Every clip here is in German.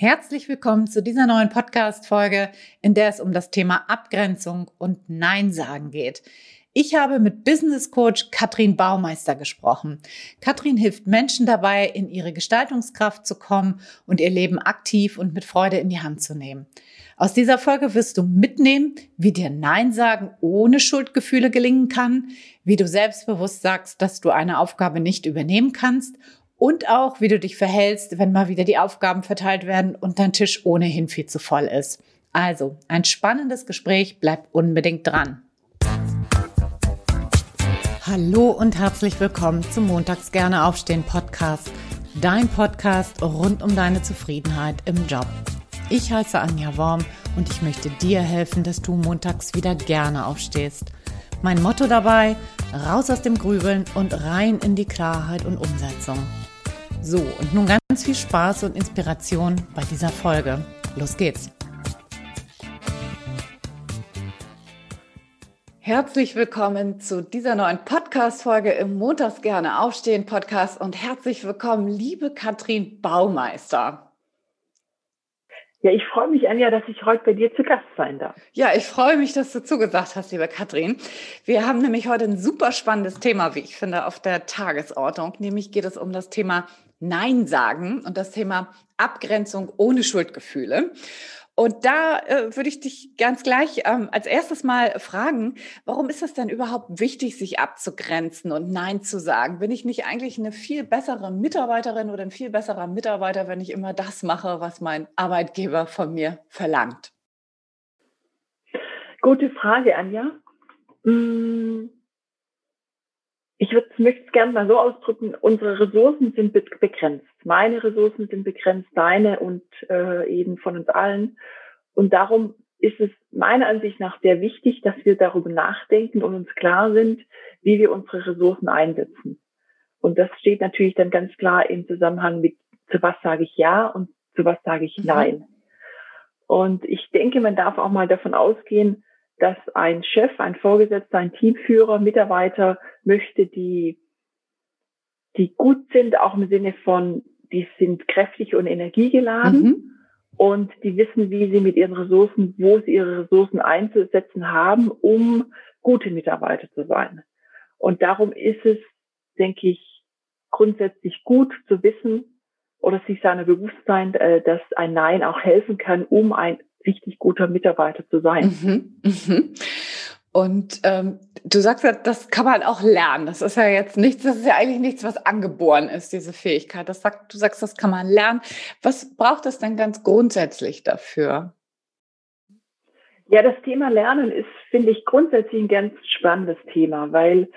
Herzlich willkommen zu dieser neuen Podcast-Folge, in der es um das Thema Abgrenzung und Nein sagen geht. Ich habe mit Business Coach Katrin Baumeister gesprochen. Katrin hilft Menschen dabei, in ihre Gestaltungskraft zu kommen und ihr Leben aktiv und mit Freude in die Hand zu nehmen. Aus dieser Folge wirst du mitnehmen, wie dir Nein sagen ohne Schuldgefühle gelingen kann, wie du selbstbewusst sagst, dass du eine Aufgabe nicht übernehmen kannst und auch, wie du dich verhältst, wenn mal wieder die Aufgaben verteilt werden und dein Tisch ohnehin viel zu voll ist. Also, ein spannendes Gespräch, bleib unbedingt dran. Hallo und herzlich willkommen zum Montags gerne aufstehen Podcast, dein Podcast rund um deine Zufriedenheit im Job. Ich heiße Anja Worm und ich möchte dir helfen, dass du montags wieder gerne aufstehst. Mein Motto dabei, raus aus dem Grübeln und rein in die Klarheit und Umsetzung. So, und nun ganz viel Spaß und Inspiration bei dieser Folge. Los geht's! Herzlich willkommen zu dieser neuen Podcast-Folge im Montags gerne aufstehen Podcast und herzlich willkommen, liebe Katrin Baumeister. Ja, ich freue mich, Anja, dass ich heute bei dir zu Gast sein darf. Ja, ich freue mich, dass du zugesagt hast, liebe Katrin. Wir haben nämlich heute ein super spannendes Thema, wie ich finde, auf der Tagesordnung. Nämlich geht es um das Thema Nein sagen und das Thema Abgrenzung ohne Schuldgefühle. Und da äh, würde ich dich ganz gleich ähm, als erstes mal fragen, warum ist es denn überhaupt wichtig, sich abzugrenzen und Nein zu sagen? Bin ich nicht eigentlich eine viel bessere Mitarbeiterin oder ein viel besserer Mitarbeiter, wenn ich immer das mache, was mein Arbeitgeber von mir verlangt? Gute Frage, Anja. Hm ich möchte es gerne mal so ausdrücken, unsere Ressourcen sind begrenzt. Meine Ressourcen sind begrenzt, deine und äh, eben von uns allen. Und darum ist es meiner Ansicht nach sehr wichtig, dass wir darüber nachdenken und uns klar sind, wie wir unsere Ressourcen einsetzen. Und das steht natürlich dann ganz klar im Zusammenhang mit, zu was sage ich Ja und zu was sage ich mhm. Nein. Mhm. Und ich denke, man darf auch mal davon ausgehen, dass ein Chef, ein Vorgesetzter, ein Teamführer, Mitarbeiter möchte, die, die gut sind, auch im Sinne von, die sind kräftig und energiegeladen mhm. und die wissen, wie sie mit ihren Ressourcen, wo sie ihre Ressourcen einzusetzen haben, um gute Mitarbeiter zu sein. Und darum ist es, denke ich, grundsätzlich gut zu wissen oder sich seiner bewusst sein, äh, dass ein Nein auch helfen kann, um ein richtig guter Mitarbeiter zu sein. Mhm, mhm. Und ähm, du sagst ja, das kann man auch lernen. Das ist ja jetzt nichts, das ist ja eigentlich nichts, was angeboren ist, diese Fähigkeit. Das sagt, du sagst, das kann man lernen. Was braucht es denn ganz grundsätzlich dafür? Ja, das Thema Lernen ist, finde ich, grundsätzlich ein ganz spannendes Thema, weil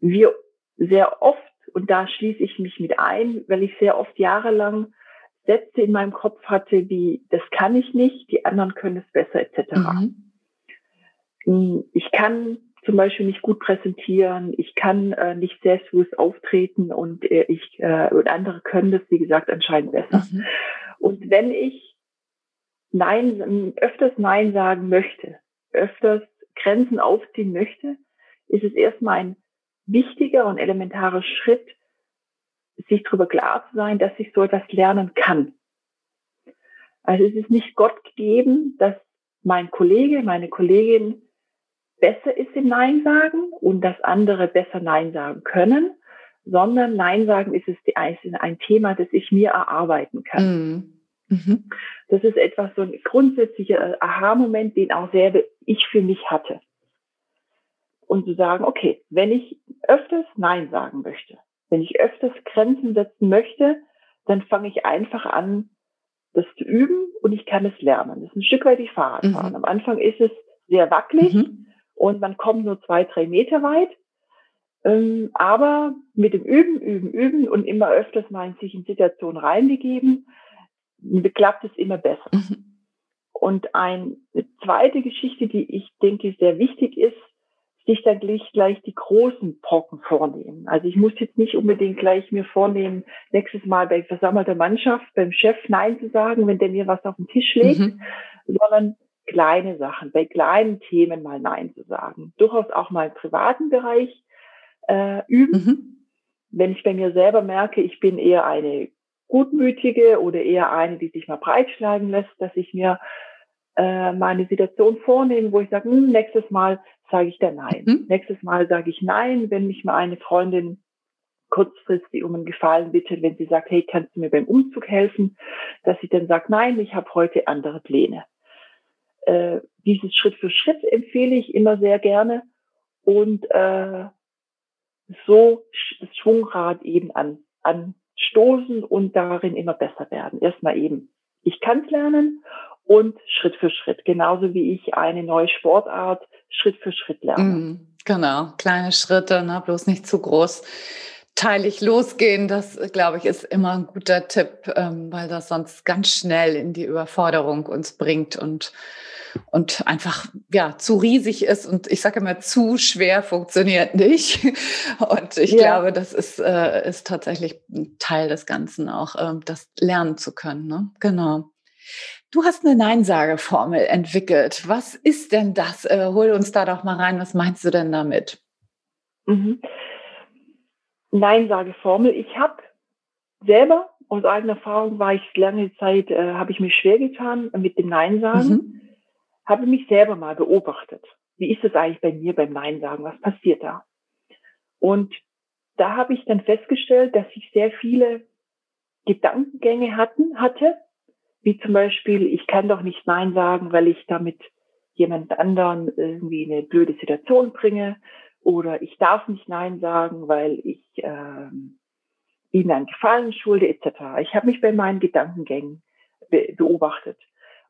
wir sehr oft, und da schließe ich mich mit ein, weil ich sehr oft jahrelang Sätze in meinem Kopf hatte, wie das kann ich nicht, die anderen können es besser, etc. Mhm. Hm, ich kann zum Beispiel nicht gut präsentieren, ich kann äh, nicht selbstbewusst auftreten und äh, ich äh, und andere können das, wie gesagt, anscheinend besser. Mhm. Und wenn ich Nein, öfters Nein sagen möchte, öfters Grenzen aufziehen möchte, ist es erstmal ein wichtiger und elementarer Schritt, sich darüber klar zu sein, dass ich so etwas lernen kann. Also es ist nicht Gott gegeben, dass mein Kollege, meine Kollegin besser ist im Nein sagen und dass andere besser Nein sagen können, sondern Nein sagen ist es ein Thema, das ich mir erarbeiten kann. Mhm. Mhm. Das ist etwas, so ein grundsätzlicher Aha-Moment, den auch selber ich für mich hatte. Und zu sagen, okay, wenn ich öfters Nein sagen möchte, wenn ich öfters Grenzen setzen möchte, dann fange ich einfach an, das zu üben und ich kann es lernen. Das ist ein Stück weit wie Fahrradfahren. Mhm. Am Anfang ist es sehr wackelig mhm. und man kommt nur zwei, drei Meter weit. Ähm, aber mit dem Üben, Üben, Üben und immer öfters mal in sich in Situationen reinbegeben, klappt es immer besser. Mhm. Und eine zweite Geschichte, die ich denke sehr wichtig ist, sich dann gleich, gleich die großen Brocken vornehmen. Also ich muss jetzt nicht unbedingt gleich mir vornehmen, nächstes Mal bei versammelter Mannschaft beim Chef Nein zu sagen, wenn der mir was auf den Tisch legt, mhm. sondern kleine Sachen, bei kleinen Themen mal Nein zu sagen. Durchaus auch mal im privaten Bereich äh, üben. Mhm. Wenn ich bei mir selber merke, ich bin eher eine gutmütige oder eher eine, die sich mal breitschlagen lässt, dass ich mir äh, meine Situation vornehme, wo ich sage, hm, nächstes Mal sage ich dann nein. Mhm. Nächstes Mal sage ich nein, wenn mich mal eine Freundin kurzfristig um einen Gefallen bittet, wenn sie sagt, hey, kannst du mir beim Umzug helfen, dass ich dann sage, nein, ich habe heute andere Pläne. Äh, dieses Schritt für Schritt empfehle ich immer sehr gerne und äh, so das Schwungrad eben an, anstoßen und darin immer besser werden. Erstmal eben, ich kann es lernen und Schritt für Schritt, genauso wie ich eine neue Sportart Schritt für Schritt lerne. Mm, genau, kleine Schritte, ne? bloß nicht zu groß teilig losgehen, das glaube ich ist immer ein guter Tipp, ähm, weil das sonst ganz schnell in die Überforderung uns bringt und und einfach ja zu riesig ist und ich sage immer zu schwer funktioniert nicht und ich ja. glaube das ist äh, ist tatsächlich ein Teil des Ganzen auch äh, das lernen zu können ne? genau Du hast eine Neinsageformel entwickelt. Was ist denn das? Äh, hol uns da doch mal rein. Was meinst du denn damit? Mhm. Nein-Sage-Formel. Ich habe selber aus eigener Erfahrung war ich lange Zeit, äh, habe ich mich schwer getan mit dem Nein-Sagen, mhm. habe mich selber mal beobachtet. Wie ist es eigentlich bei mir beim Nein-Sagen? Was passiert da? Und da habe ich dann festgestellt, dass ich sehr viele Gedankengänge hatten, hatte, wie zum Beispiel, ich kann doch nicht Nein sagen, weil ich damit jemand anderen irgendwie eine blöde Situation bringe oder ich darf nicht Nein sagen, weil ich ähm, ihnen einen Gefallen schulde etc. Ich habe mich bei meinen Gedankengängen be beobachtet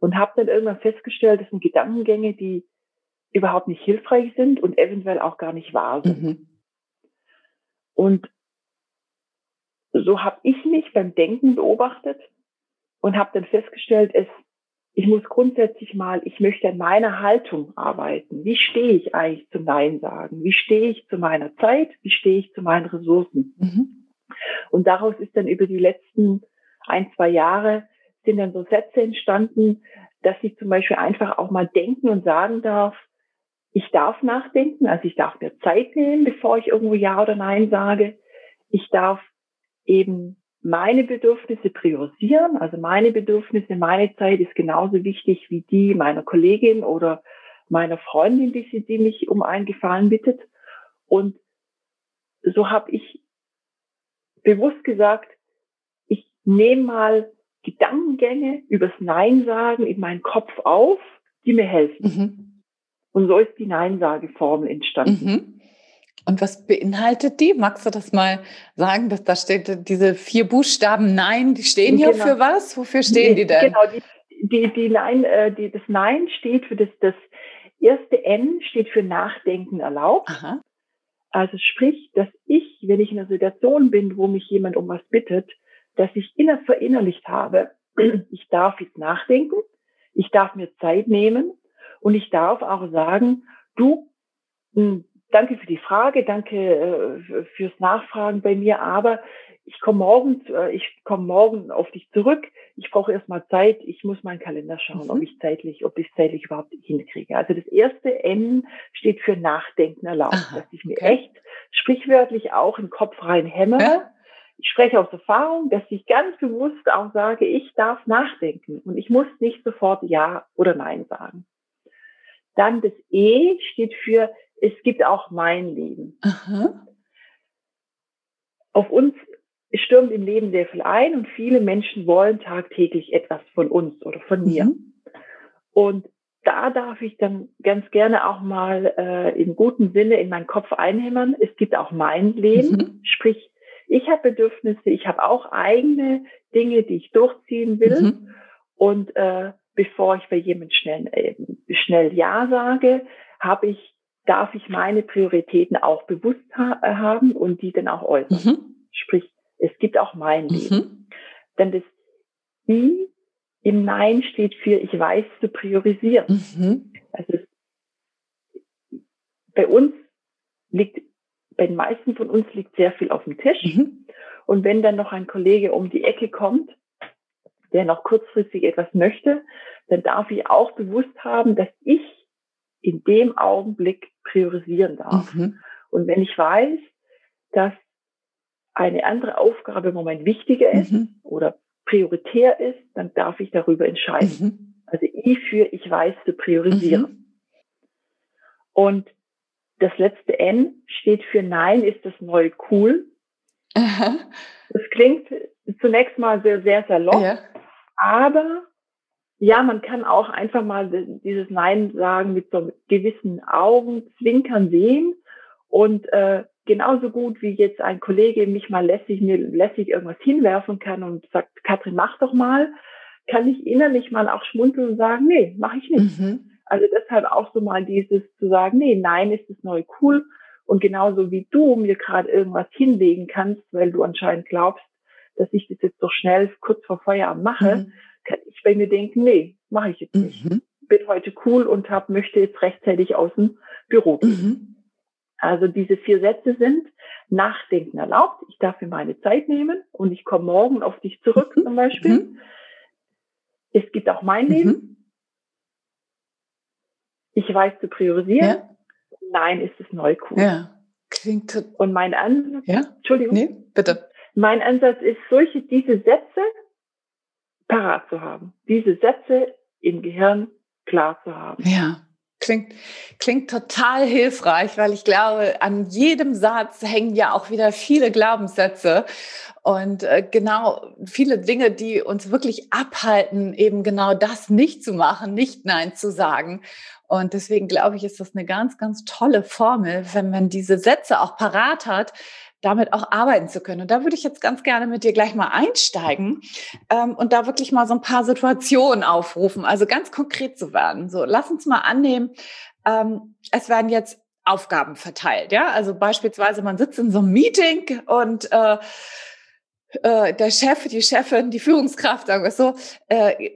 und habe dann irgendwann festgestellt, das sind Gedankengänge, die überhaupt nicht hilfreich sind und eventuell auch gar nicht wahr sind. Mhm. Und so habe ich mich beim Denken beobachtet und habe dann festgestellt, es ich muss grundsätzlich mal, ich möchte an meiner Haltung arbeiten. Wie stehe ich eigentlich zum Nein sagen? Wie stehe ich zu meiner Zeit? Wie stehe ich zu meinen Ressourcen? Mhm. Und daraus ist dann über die letzten ein, zwei Jahre sind dann so Sätze entstanden, dass ich zum Beispiel einfach auch mal denken und sagen darf, ich darf nachdenken, also ich darf mir Zeit nehmen, bevor ich irgendwo Ja oder Nein sage. Ich darf eben meine Bedürfnisse priorisieren. Also meine Bedürfnisse, meine Zeit ist genauso wichtig wie die meiner Kollegin oder meiner Freundin, die, sie, die mich um einen Gefallen bittet. Und so habe ich bewusst gesagt, ich nehme mal Gedankengänge übers Nein sagen in meinen Kopf auf, die mir helfen. Mhm. Und so ist die Nein-Sage-Formel entstanden. Mhm. Und was beinhaltet die? Magst du das mal sagen? Dass da steht diese vier Buchstaben Nein, die stehen hier genau. für was? Wofür stehen die, die denn? Genau, die, die, die Nein, äh, die, das Nein steht für das, das erste N steht für Nachdenken erlaubt. Aha. Also sprich, dass ich, wenn ich in einer Situation bin, wo mich jemand um was bittet, dass ich inner verinnerlicht habe, ich darf jetzt nachdenken, ich darf mir Zeit nehmen und ich darf auch sagen, du, hm, Danke für die Frage, danke äh, fürs Nachfragen bei mir, aber ich komme morgen, äh, ich komme morgen auf dich zurück. Ich brauche erstmal Zeit. Ich muss meinen Kalender schauen, mhm. ob ich zeitlich, ob ich zeitlich überhaupt hinkriege. Also das erste N steht für Nachdenken erlaubt, Aha, dass ich mir okay. echt sprichwörtlich auch im Kopf rein hämmere. Ja? Ich spreche aus Erfahrung, dass ich ganz bewusst auch sage, ich darf nachdenken und ich muss nicht sofort Ja oder Nein sagen. Dann das E steht für es gibt auch mein Leben. Aha. Auf uns stürmt im Leben sehr viel ein und viele Menschen wollen tagtäglich etwas von uns oder von mir. Mhm. Und da darf ich dann ganz gerne auch mal äh, im guten Sinne in meinen Kopf einhämmern. Es gibt auch mein Leben, mhm. sprich, ich habe Bedürfnisse, ich habe auch eigene Dinge, die ich durchziehen will. Mhm. Und äh, bevor ich bei jemandem schnell, äh, schnell Ja sage, habe ich darf ich meine Prioritäten auch bewusst ha äh, haben und die dann auch äußern. Mhm. Sprich, es gibt auch mein mhm. Leben. Denn das I im Nein steht für ich weiß zu priorisieren. Mhm. Also bei uns liegt, bei den meisten von uns liegt sehr viel auf dem Tisch. Mhm. Und wenn dann noch ein Kollege um die Ecke kommt, der noch kurzfristig etwas möchte, dann darf ich auch bewusst haben, dass ich in dem Augenblick priorisieren darf. Mhm. Und wenn ich weiß, dass eine andere Aufgabe im Moment wichtiger ist mhm. oder prioritär ist, dann darf ich darüber entscheiden. Mhm. Also I für ich weiß zu priorisieren. Mhm. Und das letzte N steht für Nein ist das neue cool. Aha. Das klingt zunächst mal sehr, sehr salopp, ja. aber ja, man kann auch einfach mal dieses Nein sagen mit so gewissen Augenzwinkern sehen und äh, genauso gut wie jetzt ein Kollege mich mal lässig, mir lässig irgendwas hinwerfen kann und sagt, Katrin, mach doch mal, kann ich innerlich mal auch schmunzeln und sagen, nee, mache ich nicht. Mhm. Also deshalb auch so mal dieses zu sagen, nee, nein, ist das neue cool. Und genauso wie du mir gerade irgendwas hinlegen kannst, weil du anscheinend glaubst, dass ich das jetzt so schnell kurz vor Feierabend mache, mhm. Kann ich bei mir denken, nee, mache ich jetzt nicht. Mhm. Bin heute cool und hab, möchte jetzt rechtzeitig aus dem Büro gehen. Mhm. Also diese vier Sätze sind Nachdenken erlaubt. Ich darf mir meine Zeit nehmen und ich komme morgen auf dich zurück mhm. zum Beispiel. Mhm. Es gibt auch mein Leben. Mhm. Ich weiß zu priorisieren. Ja. Nein, ist es neu cool. Ja, klingt. Und mein Ansatz, ja? Entschuldigung. Nee, bitte. Mein Ansatz ist, solche, diese Sätze parat zu haben. Diese Sätze im Gehirn klar zu haben. Ja. Klingt, klingt total hilfreich, weil ich glaube, an jedem Satz hängen ja auch wieder viele Glaubenssätze und äh, genau viele Dinge, die uns wirklich abhalten, eben genau das nicht zu machen, nicht Nein zu sagen. Und deswegen glaube ich, ist das eine ganz, ganz tolle Formel, wenn man diese Sätze auch parat hat, damit auch arbeiten zu können. Und da würde ich jetzt ganz gerne mit dir gleich mal einsteigen ähm, und da wirklich mal so ein paar Situationen aufrufen, also ganz konkret zu werden. So, lass uns mal annehmen, ähm, es werden jetzt Aufgaben verteilt, ja. Also beispielsweise man sitzt in so einem Meeting und äh, äh, der Chef, die Chefin, die Führungskraft, sagen wir so, äh,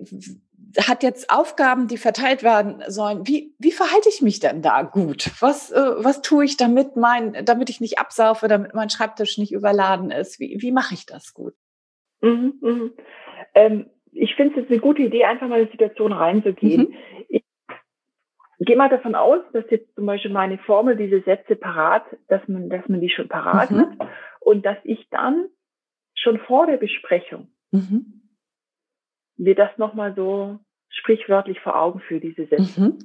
hat jetzt Aufgaben, die verteilt werden sollen. Wie, wie verhalte ich mich denn da gut? Was, äh, was tue ich, damit, mein, damit ich nicht absaufe, damit mein Schreibtisch nicht überladen ist? Wie, wie mache ich das gut? Mhm, mh. ähm, ich finde es jetzt eine gute Idee, einfach mal in die Situation reinzugehen. Mhm. Ich gehe mal davon aus, dass jetzt zum Beispiel meine Formel, diese Sätze parat, dass man, dass man die schon parat mhm. hat und dass ich dann schon vor der Besprechung mhm mir das nochmal so sprichwörtlich vor Augen führe, diese Sätze. Mhm.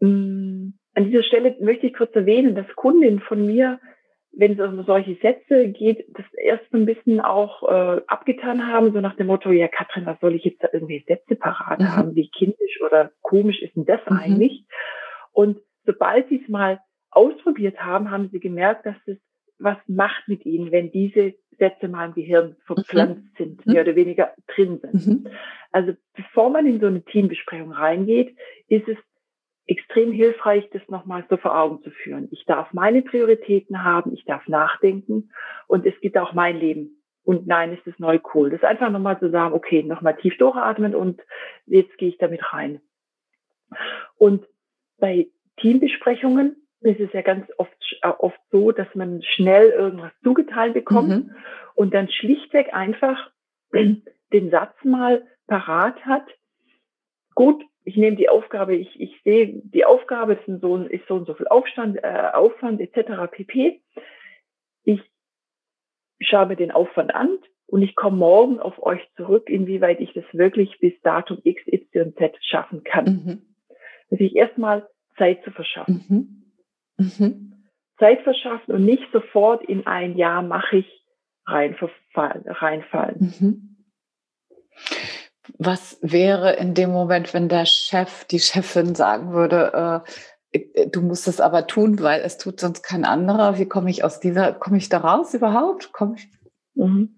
Mm, an dieser Stelle möchte ich kurz erwähnen, dass Kundinnen von mir, wenn es um solche Sätze geht, das erst so ein bisschen auch äh, abgetan haben, so nach dem Motto, ja Katrin, was soll ich jetzt da irgendwie Sätze parat mhm. haben? Wie kindisch oder komisch ist denn das mhm. eigentlich? Und sobald sie es mal ausprobiert haben, haben sie gemerkt, dass es was macht mit ihnen, wenn diese Sätze mal im Gehirn verpflanzt mhm. sind, mehr oder weniger drin sind. Mhm. Also bevor man in so eine Teambesprechung reingeht, ist es extrem hilfreich, das nochmal so vor Augen zu führen. Ich darf meine Prioritäten haben, ich darf nachdenken und es gibt auch mein Leben. Und nein, ist es neu cool. Das ist einfach nochmal zu sagen, okay, nochmal tief durchatmen und jetzt gehe ich damit rein. Und bei Teambesprechungen ist es ja ganz oft, äh, oft so, dass man schnell irgendwas zugeteilt bekommt mhm. und dann schlichtweg einfach den Satz mal parat hat. Gut, ich nehme die Aufgabe, ich, ich sehe die Aufgabe, das ist so, ist so und so viel Aufstand, äh, Aufwand etc. pp. Ich schaue mir den Aufwand an und ich komme morgen auf euch zurück, inwieweit ich das wirklich bis Datum X, Y, Z schaffen kann. Mhm. Also ich erstmal Zeit zu verschaffen. Mhm. Mhm. Zeit verschaffen und nicht sofort in ein Jahr mache ich reinfallen. reinfallen. Mhm. Was wäre in dem Moment, wenn der Chef, die Chefin sagen würde, äh, du musst es aber tun, weil es tut sonst kein anderer. Wie komme ich aus dieser, komme ich da raus überhaupt? Komme ich? Mhm.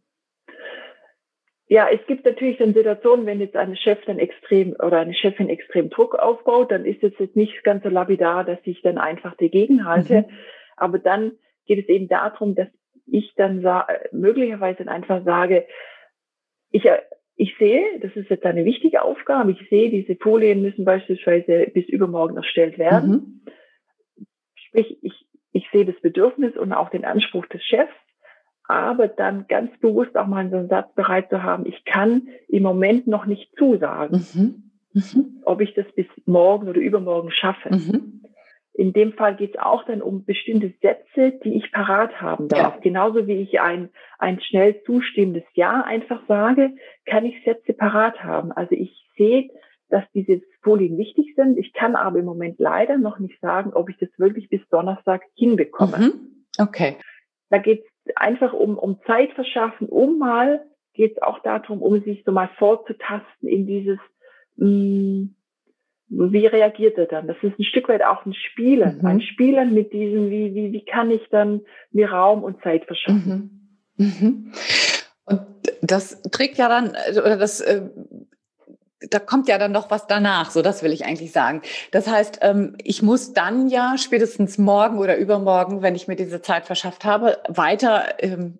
Ja, es gibt natürlich dann Situationen, wenn jetzt eine Chef dann extrem oder eine Chefin extrem Druck aufbaut, dann ist es jetzt nicht ganz so lapidar, dass ich dann einfach dagegen halte. Mhm. Aber dann geht es eben darum, dass ich dann möglicherweise einfach sage, ich, ich sehe, das ist jetzt eine wichtige Aufgabe, ich sehe, diese Folien müssen beispielsweise bis übermorgen erstellt werden. Mhm. Sprich, ich, ich sehe das Bedürfnis und auch den Anspruch des Chefs aber dann ganz bewusst auch mal so einen Satz bereit zu haben, ich kann im Moment noch nicht zusagen, mhm. Mhm. ob ich das bis morgen oder übermorgen schaffe. Mhm. in dem Fall geht es auch dann um bestimmte Sätze, die ich parat haben darf. Ja. Genauso wie ich ein, ein schnell zustimmendes Ja einfach sage, kann ich Sätze parat haben. Also ich sehe, dass diese Folien wichtig sind. Ich kann aber im Moment leider noch nicht sagen, ob ich das wirklich bis Donnerstag hinbekomme. Mhm. Okay. Da geht es einfach um, um Zeit verschaffen, um mal, geht es auch darum, um sich so mal vorzutasten in dieses, mh, mm, wie reagiert er dann? Das ist ein Stück weit auch ein Spielen. Mhm. Ein Spielen mit diesem, wie, wie, wie kann ich dann mir Raum und Zeit verschaffen? Mhm. Mhm. Und das trägt ja dann, oder das, äh, da kommt ja dann noch was danach, so das will ich eigentlich sagen. Das heißt, ähm, ich muss dann ja spätestens morgen oder übermorgen, wenn ich mir diese Zeit verschafft habe, weiter ähm,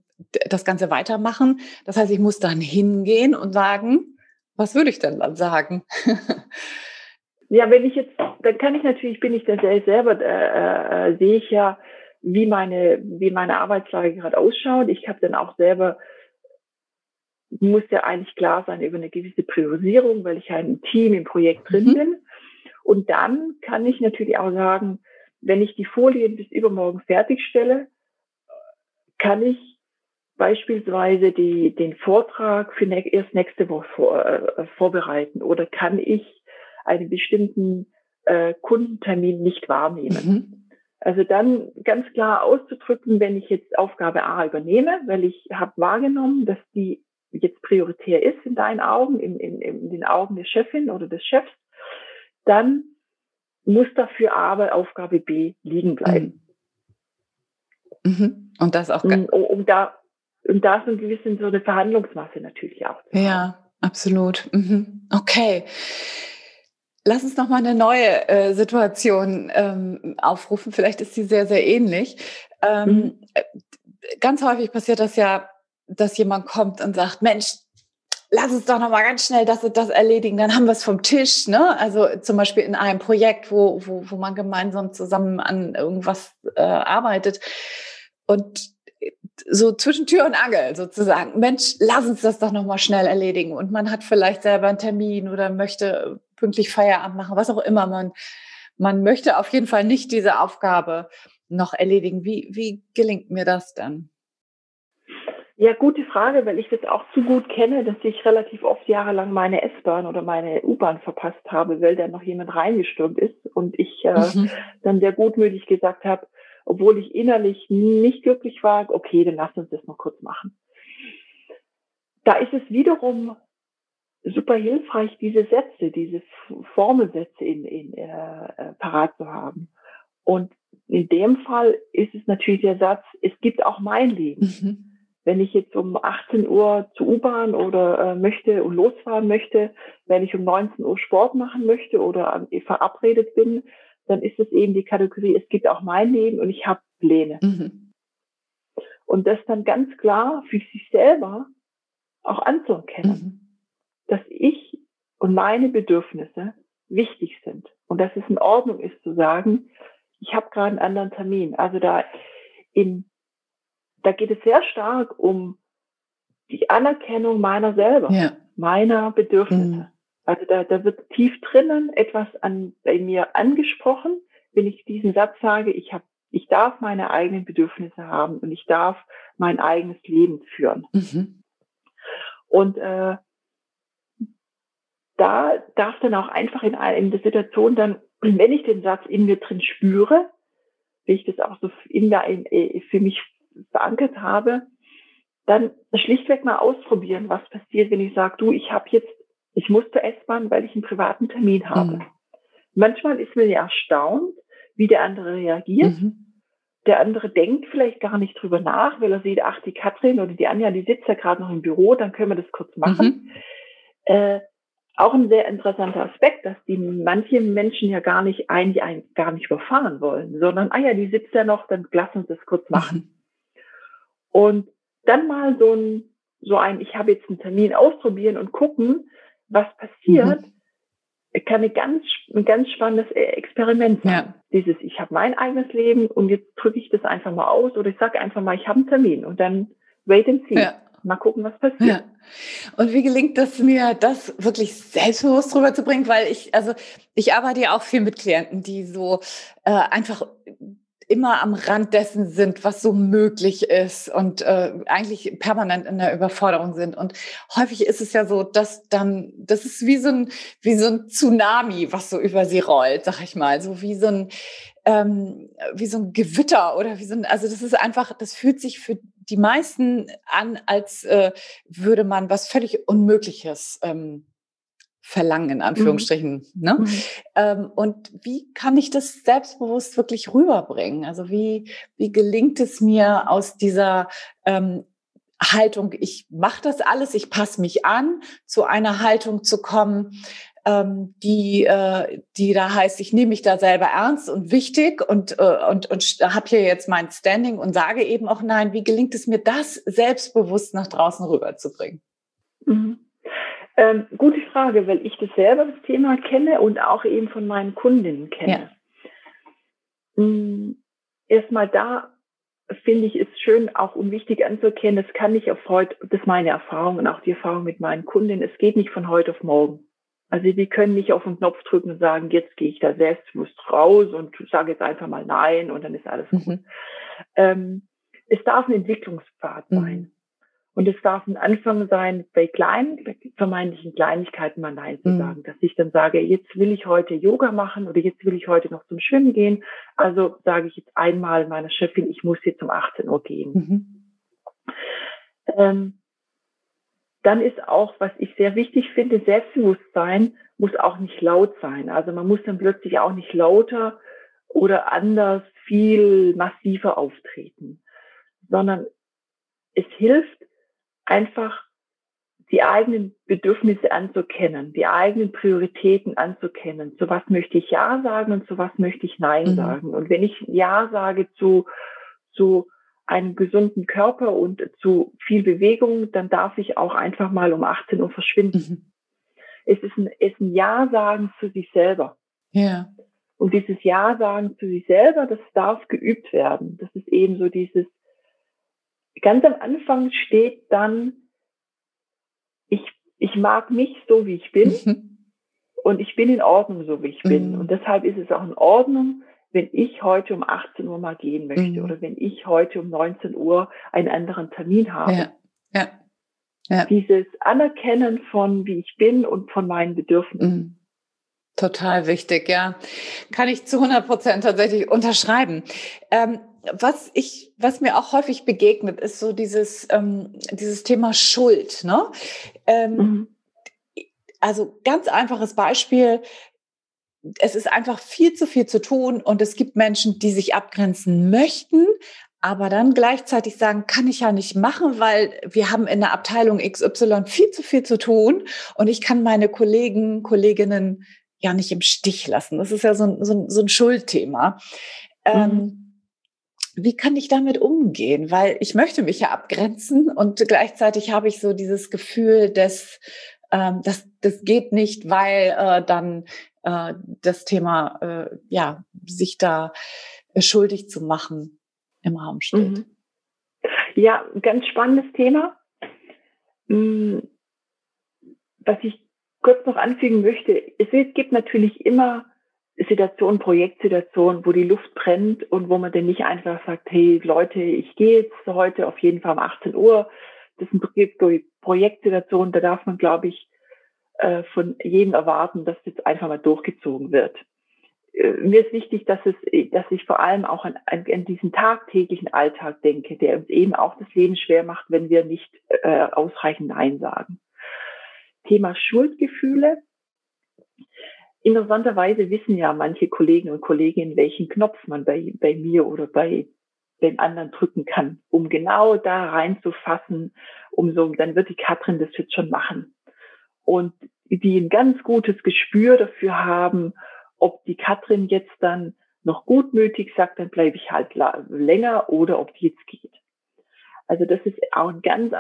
das Ganze weitermachen. Das heißt, ich muss dann hingehen und sagen, was würde ich denn dann sagen? Ja, wenn ich jetzt, dann kann ich natürlich, bin ich dann selber, äh, äh, sehe ich ja, wie meine, wie meine Arbeitslage gerade ausschaut. Ich habe dann auch selber, muss ja eigentlich klar sein über eine gewisse Priorisierung, weil ich ja im Team, im Projekt drin mhm. bin. Und dann kann ich natürlich auch sagen, wenn ich die Folien bis übermorgen fertigstelle, kann ich beispielsweise die, den Vortrag für ne erst nächste Woche vor, äh, vorbereiten oder kann ich einen bestimmten äh, Kundentermin nicht wahrnehmen. Mhm. Also dann ganz klar auszudrücken, wenn ich jetzt Aufgabe A übernehme, weil ich habe wahrgenommen, dass die jetzt prioritär ist in deinen Augen, in, in, in den Augen der Chefin oder des Chefs, dann muss dafür aber Aufgabe B liegen bleiben. Mhm. mhm. Und das auch um, um da und da so ein gewissen so eine Verhandlungsmasse natürlich auch. Ja, absolut. Mhm. Okay. Lass uns noch mal eine neue äh, Situation ähm, aufrufen. Vielleicht ist sie sehr, sehr ähnlich. Ähm, mhm. Äh, ganz häufig passiert das ja, dass jemand kommt und sagt, Mensch, lass uns doch noch mal ganz schnell das und das erledigen, dann haben wir es vom Tisch. Ne? Also zum Beispiel in einem Projekt, wo, wo, wo man gemeinsam zusammen an irgendwas äh, arbeitet. Und so zwischen Tür und Angel sozusagen. Mensch, lass uns das doch noch mal schnell erledigen. Und man hat vielleicht selber einen Termin oder möchte pünktlich Feierabend machen, was auch immer. Man, man möchte auf jeden Fall nicht diese Aufgabe noch erledigen. Wie, wie gelingt mir das dann? Ja, gute Frage, weil ich das auch zu gut kenne, dass ich relativ oft jahrelang meine S-Bahn oder meine U-Bahn verpasst habe, weil da noch jemand reingestürmt ist und ich äh, mhm. dann sehr gutmütig gesagt habe, obwohl ich innerlich nicht glücklich war, okay, dann lass uns das noch kurz machen. Da ist es wiederum super hilfreich, diese Sätze, diese Formelsätze in, in, äh, äh, parat zu haben. Und in dem Fall ist es natürlich der Satz, es gibt auch mein Leben. Mhm. Wenn ich jetzt um 18 Uhr zur U-Bahn oder äh, möchte und losfahren möchte, wenn ich um 19 Uhr Sport machen möchte oder äh, verabredet bin, dann ist es eben die Kategorie, es gibt auch mein Leben und ich habe Pläne. Mhm. Und das dann ganz klar für sich selber auch anzuerkennen, mhm. dass ich und meine Bedürfnisse wichtig sind und dass es in Ordnung ist zu sagen, ich habe gerade einen anderen Termin. Also da in, da geht es sehr stark um die Anerkennung meiner selber, ja. meiner Bedürfnisse. Mhm. Also da, da wird tief drinnen etwas an, bei mir angesprochen, wenn ich diesen Satz sage, ich habe, ich darf meine eigenen Bedürfnisse haben und ich darf mein eigenes Leben führen. Mhm. Und äh, da darf dann auch einfach in, in der Situation dann, wenn ich den Satz in mir drin spüre, wie ich das auch so in der, in, äh, für mich verankert habe, dann schlichtweg mal ausprobieren, was passiert, wenn ich sage, du, ich habe jetzt ich musste S-Bahn, weil ich einen privaten Termin habe. Mhm. Manchmal ist mir ja erstaunt, wie der andere reagiert. Mhm. Der andere denkt vielleicht gar nicht drüber nach, weil er sieht, ach, die Katrin oder die Anja, die sitzt ja gerade noch im Büro, dann können wir das kurz machen. Mhm. Äh, auch ein sehr interessanter Aspekt, dass die manche Menschen ja gar nicht eigentlich ein, gar nicht überfahren wollen, sondern, ah ja, die sitzt ja noch, dann lass uns das kurz machen. Mhm. Und dann mal so ein, so ein, ich habe jetzt einen Termin ausprobieren und gucken, was passiert, mhm. kann eine ganz, ein ganz spannendes e-, Experiment sein. Ja. Dieses, ich habe mein eigenes Leben und jetzt drücke ich das einfach mal aus oder ich sage einfach mal, ich habe einen Termin und dann wait and see. Ja. mal gucken, was passiert. Ja. Und wie gelingt es mir, das wirklich selbstbewusst rüberzubringen? Weil ich, also ich arbeite ja auch viel mit Klienten, die so äh, einfach immer am Rand dessen sind, was so möglich ist und äh, eigentlich permanent in der Überforderung sind. Und häufig ist es ja so, dass dann, das ist wie so ein, wie so ein Tsunami, was so über sie rollt, sag ich mal, so wie so ein, ähm, wie so ein Gewitter oder wie so ein, also das ist einfach, das fühlt sich für die meisten an, als äh, würde man was völlig Unmögliches ähm, verlangen, in mhm. Anführungsstrichen. Mhm. Ne? Mhm. Ähm, und wie kann ich das selbstbewusst wirklich rüberbringen? Also wie, wie gelingt es mir aus dieser ähm, Haltung, ich mache das alles, ich passe mich an, zu einer Haltung zu kommen, ähm, die, äh, die da heißt, ich nehme mich da selber ernst und wichtig und, äh, und, und habe hier jetzt mein Standing und sage eben auch nein. Wie gelingt es mir, das selbstbewusst nach draußen rüberzubringen? Mhm. Ähm, gute Frage, weil ich das selber das Thema kenne und auch eben von meinen Kundinnen kenne. Ja. Mhm. Erstmal da finde ich es schön, auch und wichtig anzuerkennen, es kann nicht auf heute, das ist meine Erfahrung und auch die Erfahrung mit meinen Kundinnen, es geht nicht von heute auf morgen. Also die können nicht auf den Knopf drücken und sagen, jetzt gehe ich da selbstbewusst raus und sage jetzt einfach mal nein und dann ist alles gut. Mhm. Ähm, es darf ein Entwicklungspfad mhm. sein. Und es darf ein Anfang sein, bei kleinen, vermeintlichen Kleinigkeiten mal Nein zu mhm. sagen. Dass ich dann sage, jetzt will ich heute Yoga machen oder jetzt will ich heute noch zum Schwimmen gehen. Also sage ich jetzt einmal meiner Chefin, ich muss jetzt um 18 Uhr gehen. Mhm. Ähm, dann ist auch, was ich sehr wichtig finde, Selbstbewusstsein muss auch nicht laut sein. Also man muss dann plötzlich auch nicht lauter oder anders viel massiver auftreten, sondern es hilft einfach die eigenen Bedürfnisse anzukennen, die eigenen Prioritäten anzukennen. Zu was möchte ich Ja sagen und zu was möchte ich Nein mhm. sagen. Und wenn ich Ja sage zu, zu einem gesunden Körper und zu viel Bewegung, dann darf ich auch einfach mal um 18 Uhr verschwinden. Mhm. Es ist ein, es ist ein Ja sagen zu sich selber. Ja. Und dieses Ja sagen zu sich selber, das darf geübt werden. Das ist eben so dieses, ganz am Anfang steht dann, ich, ich mag mich so, wie ich bin. Mhm. Und ich bin in Ordnung, so wie ich bin. Mhm. Und deshalb ist es auch in Ordnung, wenn ich heute um 18 Uhr mal gehen möchte mhm. oder wenn ich heute um 19 Uhr einen anderen Termin habe. Ja. Ja. Ja. Dieses Anerkennen von wie ich bin und von meinen Bedürfnissen. Mhm. Total wichtig, ja. Kann ich zu 100 Prozent tatsächlich unterschreiben. Ähm, was ich, was mir auch häufig begegnet, ist so dieses, ähm, dieses Thema Schuld. Ne? Ähm, mhm. Also ganz einfaches Beispiel es ist einfach viel zu viel zu tun und es gibt Menschen, die sich abgrenzen möchten, aber dann gleichzeitig sagen, kann ich ja nicht machen, weil wir haben in der Abteilung XY viel zu viel zu tun und ich kann meine Kollegen, Kolleginnen ja nicht im Stich lassen. Das ist ja so ein, so ein, so ein Schuldthema. Ähm, mhm. Ähm, wie kann ich damit umgehen? Weil ich möchte mich ja abgrenzen und gleichzeitig habe ich so dieses Gefühl, dass ähm, das, das geht nicht, weil äh, dann äh, das Thema, äh, ja, sich da äh, schuldig zu machen im Raum steht. Mhm. Ja, ganz spannendes Thema. Hm, was ich kurz noch anfügen möchte, es gibt natürlich immer Situationen, Projektsituationen, wo die Luft brennt und wo man dann nicht einfach sagt, hey Leute, ich gehe jetzt heute auf jeden Fall um 18 Uhr. Das sind Projektsituationen, da darf man, glaube ich, äh, von jedem erwarten, dass jetzt einfach mal durchgezogen wird. Äh, mir ist wichtig, dass es, dass ich vor allem auch an, an diesen tagtäglichen Alltag denke, der uns eben auch das Leben schwer macht, wenn wir nicht äh, ausreichend Nein sagen. Thema Schuldgefühle. Interessanterweise wissen ja manche Kollegen und Kolleginnen, welchen Knopf man bei, bei mir oder bei den anderen drücken kann, um genau da reinzufassen, um so, dann wird die Katrin das jetzt schon machen und die ein ganz gutes Gespür dafür haben, ob die Katrin jetzt dann noch gutmütig sagt, dann bleibe ich halt länger oder ob die jetzt geht. Also das ist auch ein ganz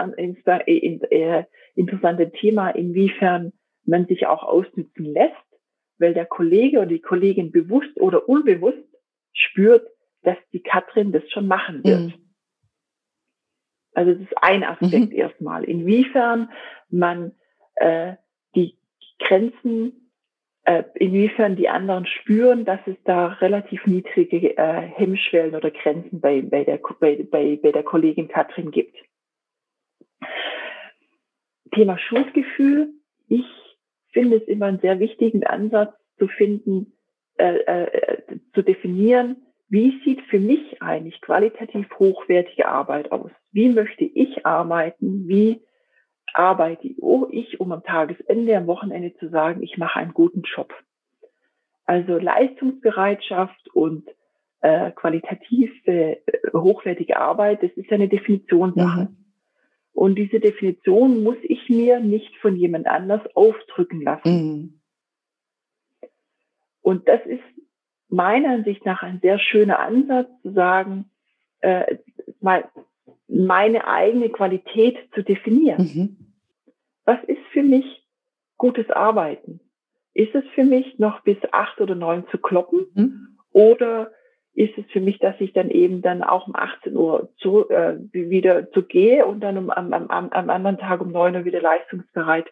äh, interessantes Thema, inwiefern man sich auch ausnützen lässt, weil der Kollege oder die Kollegin bewusst oder unbewusst spürt, dass die Katrin das schon machen wird. Mhm. Also das ist ein Aspekt mhm. erstmal. Inwiefern man äh, die Grenzen, äh, inwiefern die anderen spüren, dass es da relativ niedrige äh, Hemmschwellen oder Grenzen bei, bei, der, bei, bei, bei der Kollegin Katrin gibt. Thema Schuldgefühl. Ich finde es immer einen sehr wichtigen Ansatz zu finden, äh, äh, zu definieren, wie sieht für mich eigentlich qualitativ hochwertige Arbeit aus? Wie möchte ich arbeiten? Wie arbeite ich, um am Tagesende, am Wochenende zu sagen, ich mache einen guten Job? Also Leistungsbereitschaft und äh, qualitativ äh, hochwertige Arbeit, das ist eine Definitionssache. Mhm. Und diese Definition muss ich mir nicht von jemand anders aufdrücken lassen. Mhm. Und das ist meiner Ansicht nach ein sehr schöner Ansatz zu sagen, äh, mal meine eigene Qualität zu definieren. Mhm. Was ist für mich gutes Arbeiten? Ist es für mich noch bis acht oder neun zu kloppen? Mhm. Oder ist es für mich, dass ich dann eben dann auch um 18 Uhr zu, äh, wieder zu gehe und dann um, am, am, am anderen Tag um neun Uhr wieder leistungsbereit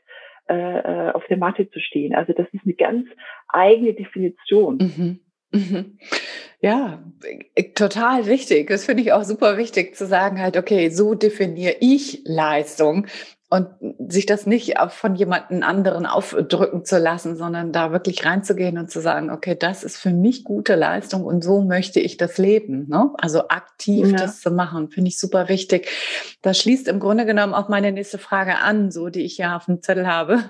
äh, äh, auf der Matte zu stehen. Also das ist eine ganz eigene Definition. Mhm. Mhm. Ja, total wichtig. Das finde ich auch super wichtig zu sagen halt, okay, so definiere ich Leistung und sich das nicht von jemandem anderen aufdrücken zu lassen, sondern da wirklich reinzugehen und zu sagen, okay, das ist für mich gute Leistung und so möchte ich das leben. Ne? Also aktiv ja. das zu machen, finde ich super wichtig. Das schließt im Grunde genommen auch meine nächste Frage an, so die ich ja auf dem Zettel habe.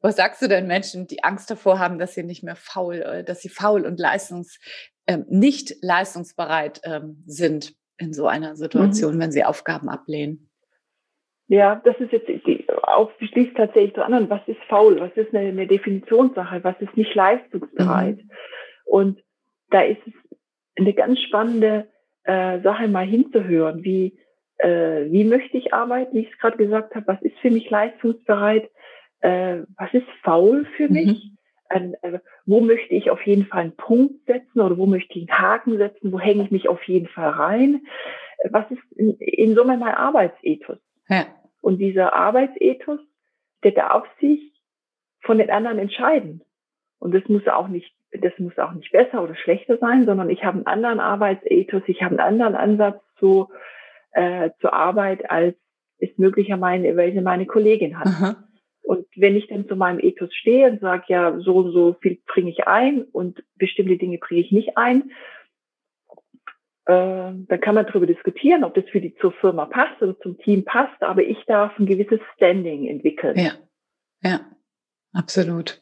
Was sagst du denn Menschen, die Angst davor haben, dass sie nicht mehr faul, äh, dass sie faul und leistungs, äh, nicht leistungsbereit ähm, sind in so einer Situation, mhm. wenn sie Aufgaben ablehnen? Ja, das ist jetzt die, auch schließt tatsächlich dran an, was ist faul, was ist eine, eine Definitionssache, was ist nicht leistungsbereit. Mhm. Und da ist es eine ganz spannende äh, Sache, mal hinzuhören, wie, äh, wie möchte ich arbeiten, wie ich es gerade gesagt habe, was ist für mich leistungsbereit, äh, was ist faul für mhm. mich, mhm. äh, wo möchte ich auf jeden Fall einen Punkt setzen oder wo möchte ich einen Haken setzen, wo hänge ich mich auf jeden Fall rein, was ist in, in Summe mein Arbeitsethos. Ja. Und dieser Arbeitsethos, der darf sich von den anderen entscheiden. Und das muss auch nicht, das muss auch nicht besser oder schlechter sein, sondern ich habe einen anderen Arbeitsethos, ich habe einen anderen Ansatz zu, äh, zur Arbeit, als es möglicherweise meine Kollegin hat. Aha. Und wenn ich dann zu meinem Ethos stehe und sage, ja, so und so viel bringe ich ein und bestimmte Dinge bringe ich nicht ein, dann kann man darüber diskutieren, ob das für die zur Firma passt oder zum Team passt, aber ich darf ein gewisses Standing entwickeln. Ja, ja, absolut.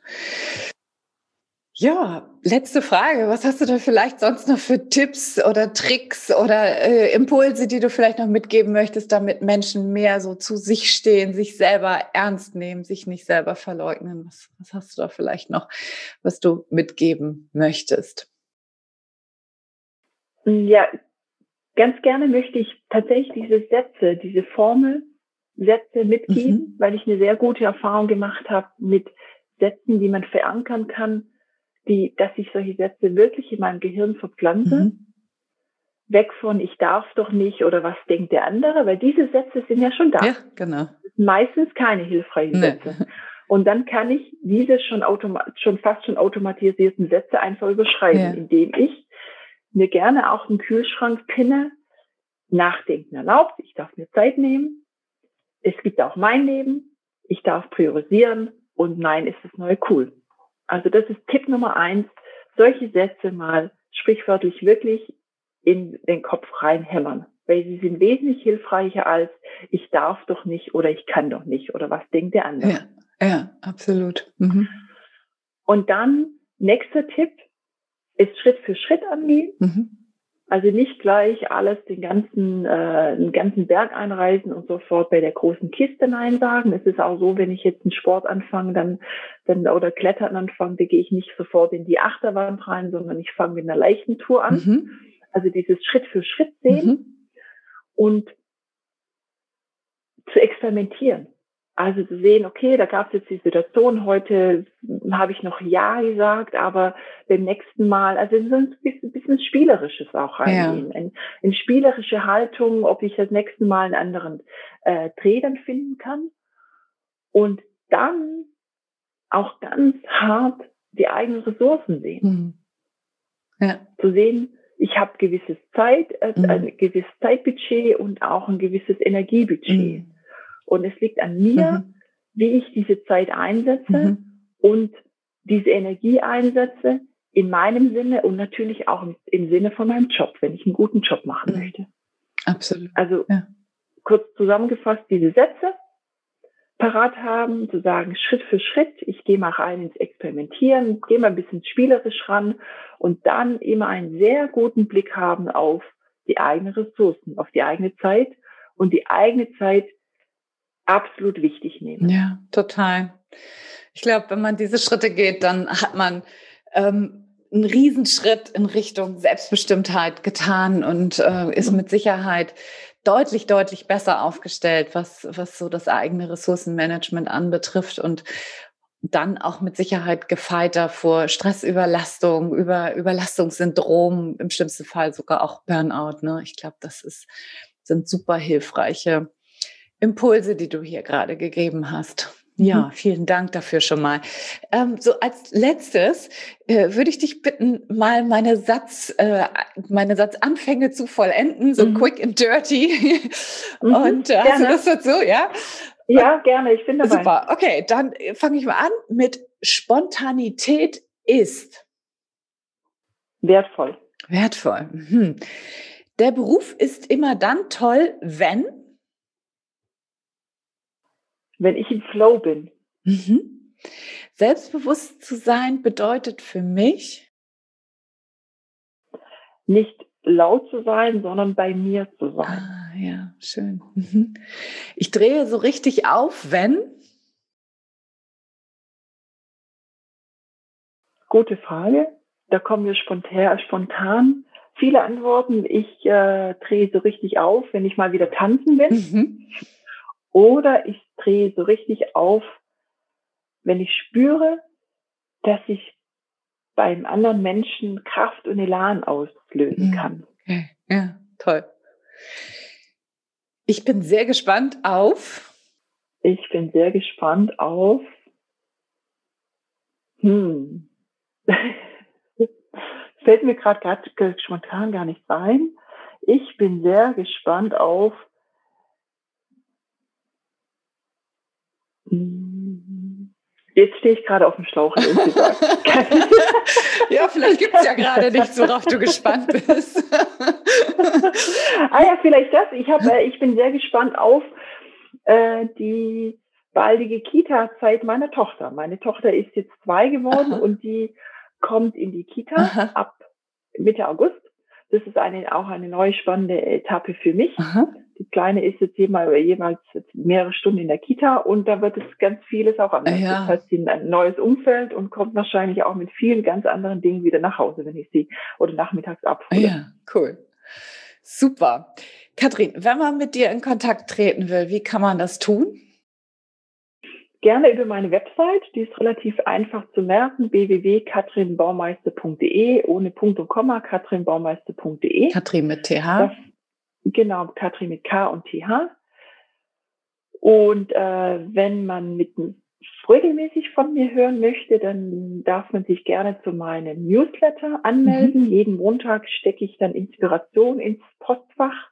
Ja, letzte Frage. Was hast du da vielleicht sonst noch für Tipps oder Tricks oder äh, Impulse, die du vielleicht noch mitgeben möchtest, damit Menschen mehr so zu sich stehen, sich selber ernst nehmen, sich nicht selber verleugnen? Was, was hast du da vielleicht noch, was du mitgeben möchtest? Ja, ganz gerne möchte ich tatsächlich diese Sätze, diese Formel, Sätze mitgeben, mhm. weil ich eine sehr gute Erfahrung gemacht habe mit Sätzen, die man verankern kann, die, dass ich solche Sätze wirklich in meinem Gehirn verpflanze. Mhm. Weg von ich darf doch nicht oder was denkt der andere, weil diese Sätze sind ja schon da. Ja, genau. Meistens keine hilfreichen nee. Sätze. Und dann kann ich diese schon, schon fast schon automatisierten Sätze einfach überschreiben, ja. indem ich mir gerne auch einen Kühlschrank pinne, nachdenken erlaubt, ich darf mir Zeit nehmen, es gibt auch mein Leben, ich darf priorisieren und nein, ist das neue cool. Also das ist Tipp Nummer eins, solche Sätze mal sprichwörtlich wirklich in den Kopf reinhämmern, weil sie sind wesentlich hilfreicher als ich darf doch nicht oder ich kann doch nicht oder was denkt der andere. Ja, ja absolut. Mhm. Und dann nächster Tipp, ist Schritt für Schritt angehen. Mhm. Also nicht gleich alles den ganzen, äh, den ganzen Berg einreisen und sofort bei der großen Kiste Nein sagen. Es ist auch so, wenn ich jetzt einen Sport anfange, dann, dann oder Klettern anfange, dann gehe ich nicht sofort in die Achterwand rein, sondern ich fange mit einer leichten Tour an. Mhm. Also dieses Schritt für Schritt sehen mhm. und zu experimentieren. Also zu sehen, okay, da gab es jetzt die Situation, heute habe ich noch Ja gesagt, aber beim nächsten Mal, also so ein bisschen, bisschen Spielerisches auch reingehen. Ja. Eine, eine spielerische Haltung, ob ich das nächste Mal einen anderen äh, Dreh dann finden kann. Und dann auch ganz hart die eigenen Ressourcen sehen. Mhm. Ja. Zu sehen, ich habe gewisses Zeit, äh, mhm. ein gewisses Zeitbudget und auch ein gewisses Energiebudget. Mhm. Und es liegt an mir, mhm. wie ich diese Zeit einsetze mhm. und diese Energie einsetze in meinem Sinne und natürlich auch im, im, Sinne von meinem Job, wenn ich einen guten Job machen mhm. möchte. Absolut. Also ja. kurz zusammengefasst, diese Sätze parat haben, zu sagen, Schritt für Schritt, ich gehe mal rein ins Experimentieren, gehe mal ein bisschen spielerisch ran und dann immer einen sehr guten Blick haben auf die eigenen Ressourcen, auf die eigene Zeit und die eigene Zeit absolut wichtig nehmen. Ja, total. Ich glaube, wenn man diese Schritte geht, dann hat man ähm, einen Riesenschritt in Richtung Selbstbestimmtheit getan und äh, ist mit Sicherheit deutlich, deutlich besser aufgestellt, was, was so das eigene Ressourcenmanagement anbetrifft und dann auch mit Sicherheit gefeiter vor Stressüberlastung, über Überlastungssyndrom, im schlimmsten Fall sogar auch Burnout. Ne? Ich glaube, das ist, sind super hilfreiche Impulse, die du hier gerade gegeben hast. Ja, mhm. vielen Dank dafür schon mal. Ähm, so als letztes äh, würde ich dich bitten, mal meine Satz, äh, meine Satzanfänge zu vollenden, so mhm. quick and dirty. Mhm, Und äh, hast du das dazu, ja? Ja, gerne. Ich finde Super. Okay, dann äh, fange ich mal an mit Spontanität ist wertvoll. Wertvoll. Mhm. Der Beruf ist immer dann toll, wenn wenn ich im Flow bin. Mhm. Selbstbewusst zu sein bedeutet für mich nicht laut zu sein, sondern bei mir zu sein. Ah, ja, schön. Mhm. Ich drehe so richtig auf, wenn? Gute Frage. Da kommen wir spontan, spontan viele Antworten. Ich äh, drehe so richtig auf, wenn ich mal wieder tanzen bin. Mhm. Oder ich drehe so richtig auf, wenn ich spüre, dass ich beim anderen Menschen Kraft und Elan auslösen hm, kann. Okay. Ja, toll. Ich bin sehr gespannt auf. Ich bin sehr gespannt auf. Hm. Fällt mir gerade spontan gar nicht ein. Ich bin sehr gespannt auf Jetzt stehe ich gerade auf dem Schlauch, ja, vielleicht gibt es ja gerade nichts, worauf du gespannt bist. ah ja, vielleicht das. Ich, hab, äh, ich bin sehr gespannt auf äh, die baldige Kita-Zeit meiner Tochter. Meine Tochter ist jetzt zwei geworden Aha. und die kommt in die Kita Aha. ab Mitte August. Das ist eine, auch eine neue spannende Etappe für mich. Aha. Die Kleine ist jetzt jemals mehrere Stunden in der Kita und da wird es ganz vieles auch anders. Ja. Das heißt, sie ein neues Umfeld und kommt wahrscheinlich auch mit vielen ganz anderen Dingen wieder nach Hause, wenn ich sie oder nachmittags abhole. Ja, cool. Super. Kathrin, wenn man mit dir in Kontakt treten will, wie kann man das tun? Gerne über meine Website, die ist relativ einfach zu merken, www.katrinbaumeister.de, ohne Punkt und Komma, katrinbaumeister.de. Katrin mit TH. Das Genau, Katrin mit K und TH. Und äh, wenn man mit regelmäßig von mir hören möchte, dann darf man sich gerne zu meinem Newsletter anmelden. Mhm. Jeden Montag stecke ich dann Inspiration ins Postfach.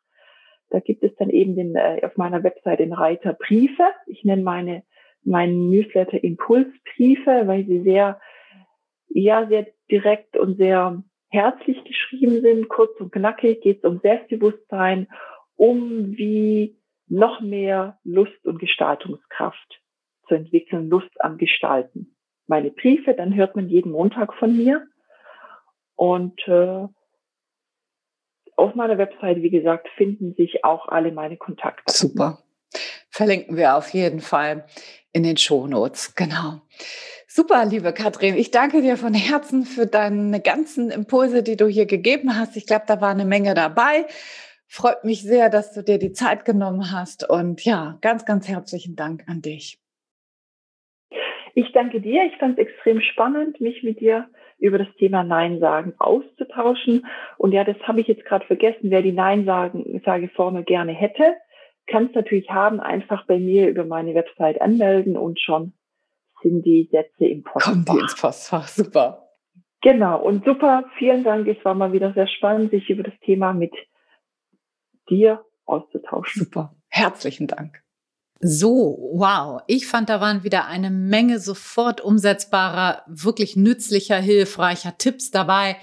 Da gibt es dann eben den, äh, auf meiner Website den Reiter Briefe. Ich nenne meine meinen Newsletter Impulsbriefe, weil sie sehr ja sehr direkt und sehr herzlich geschrieben sind, kurz und knackig, geht es um Selbstbewusstsein, um wie noch mehr Lust und Gestaltungskraft zu entwickeln, Lust am Gestalten. Meine Briefe, dann hört man jeden Montag von mir. Und äh, auf meiner Website, wie gesagt, finden sich auch alle meine Kontakte. Super. Verlinken wir auf jeden Fall in den Shownotes. Genau. Super, liebe Katrin. Ich danke dir von Herzen für deine ganzen Impulse, die du hier gegeben hast. Ich glaube, da war eine Menge dabei. freut mich sehr, dass du dir die Zeit genommen hast. Und ja, ganz, ganz herzlichen Dank an dich. Ich danke dir. Ich fand es extrem spannend, mich mit dir über das Thema Nein sagen auszutauschen. Und ja, das habe ich jetzt gerade vergessen. Wer die Nein sagen Sageformel gerne hätte, kann es natürlich haben. Einfach bei mir über meine Website anmelden und schon sind die Sätze im Postfach. Kommen die ins Postfach. Super. Genau. Und super. Vielen Dank. Es war mal wieder sehr spannend, sich über das Thema mit dir auszutauschen. Super. Herzlichen Dank. So, wow. Ich fand, da waren wieder eine Menge sofort umsetzbarer, wirklich nützlicher, hilfreicher Tipps dabei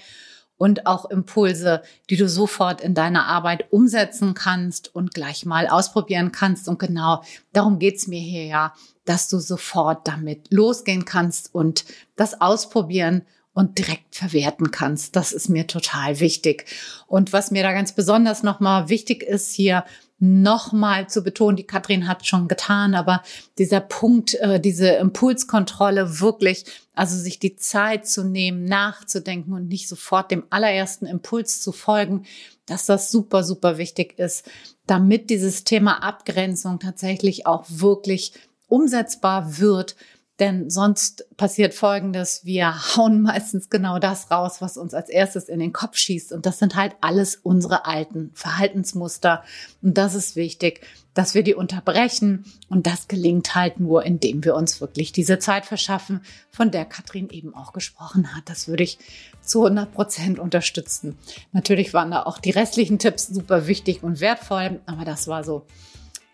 und auch Impulse, die du sofort in deiner Arbeit umsetzen kannst und gleich mal ausprobieren kannst. Und genau darum geht's mir hier ja, dass du sofort damit losgehen kannst und das ausprobieren und direkt verwerten kannst. Das ist mir total wichtig. Und was mir da ganz besonders nochmal wichtig ist hier, nochmal zu betonen, die Katrin hat schon getan, aber dieser Punkt, äh, diese Impulskontrolle wirklich, also sich die Zeit zu nehmen, nachzudenken und nicht sofort dem allerersten Impuls zu folgen, dass das super, super wichtig ist, damit dieses Thema Abgrenzung tatsächlich auch wirklich umsetzbar wird denn sonst passiert Folgendes, wir hauen meistens genau das raus, was uns als erstes in den Kopf schießt. Und das sind halt alles unsere alten Verhaltensmuster. Und das ist wichtig, dass wir die unterbrechen. Und das gelingt halt nur, indem wir uns wirklich diese Zeit verschaffen, von der Katrin eben auch gesprochen hat. Das würde ich zu 100 Prozent unterstützen. Natürlich waren da auch die restlichen Tipps super wichtig und wertvoll, aber das war so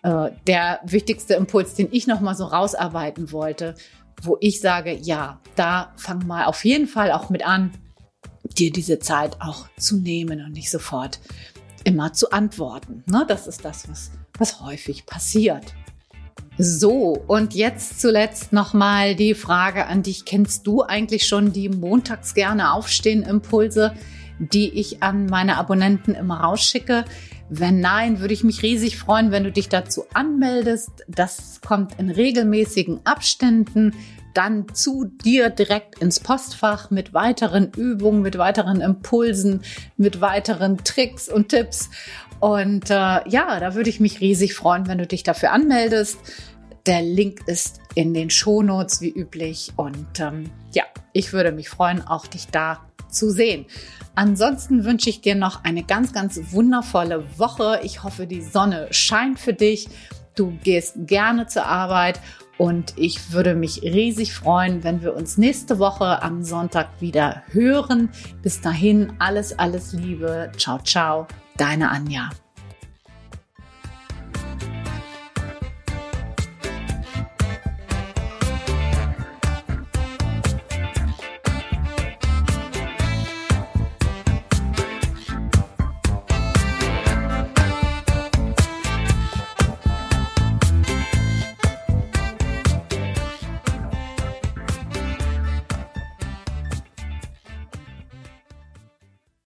äh, der wichtigste Impuls, den ich noch mal so rausarbeiten wollte, wo ich sage, ja, da fang mal auf jeden Fall auch mit an, dir diese Zeit auch zu nehmen und nicht sofort immer zu antworten. Ne? Das ist das, was, was häufig passiert. So, und jetzt zuletzt nochmal die Frage an dich. Kennst du eigentlich schon die montags gerne aufstehen Impulse, die ich an meine Abonnenten immer rausschicke? Wenn nein, würde ich mich riesig freuen, wenn du dich dazu anmeldest. Das kommt in regelmäßigen Abständen dann zu dir direkt ins Postfach mit weiteren Übungen, mit weiteren Impulsen, mit weiteren Tricks und Tipps. Und äh, ja, da würde ich mich riesig freuen, wenn du dich dafür anmeldest. Der Link ist in den Shownotes wie üblich. Und ähm, ja, ich würde mich freuen, auch dich da zu sehen. Ansonsten wünsche ich dir noch eine ganz, ganz wundervolle Woche. Ich hoffe, die Sonne scheint für dich. Du gehst gerne zur Arbeit und ich würde mich riesig freuen, wenn wir uns nächste Woche am Sonntag wieder hören. Bis dahin alles, alles Liebe. Ciao, ciao. Deine Anja.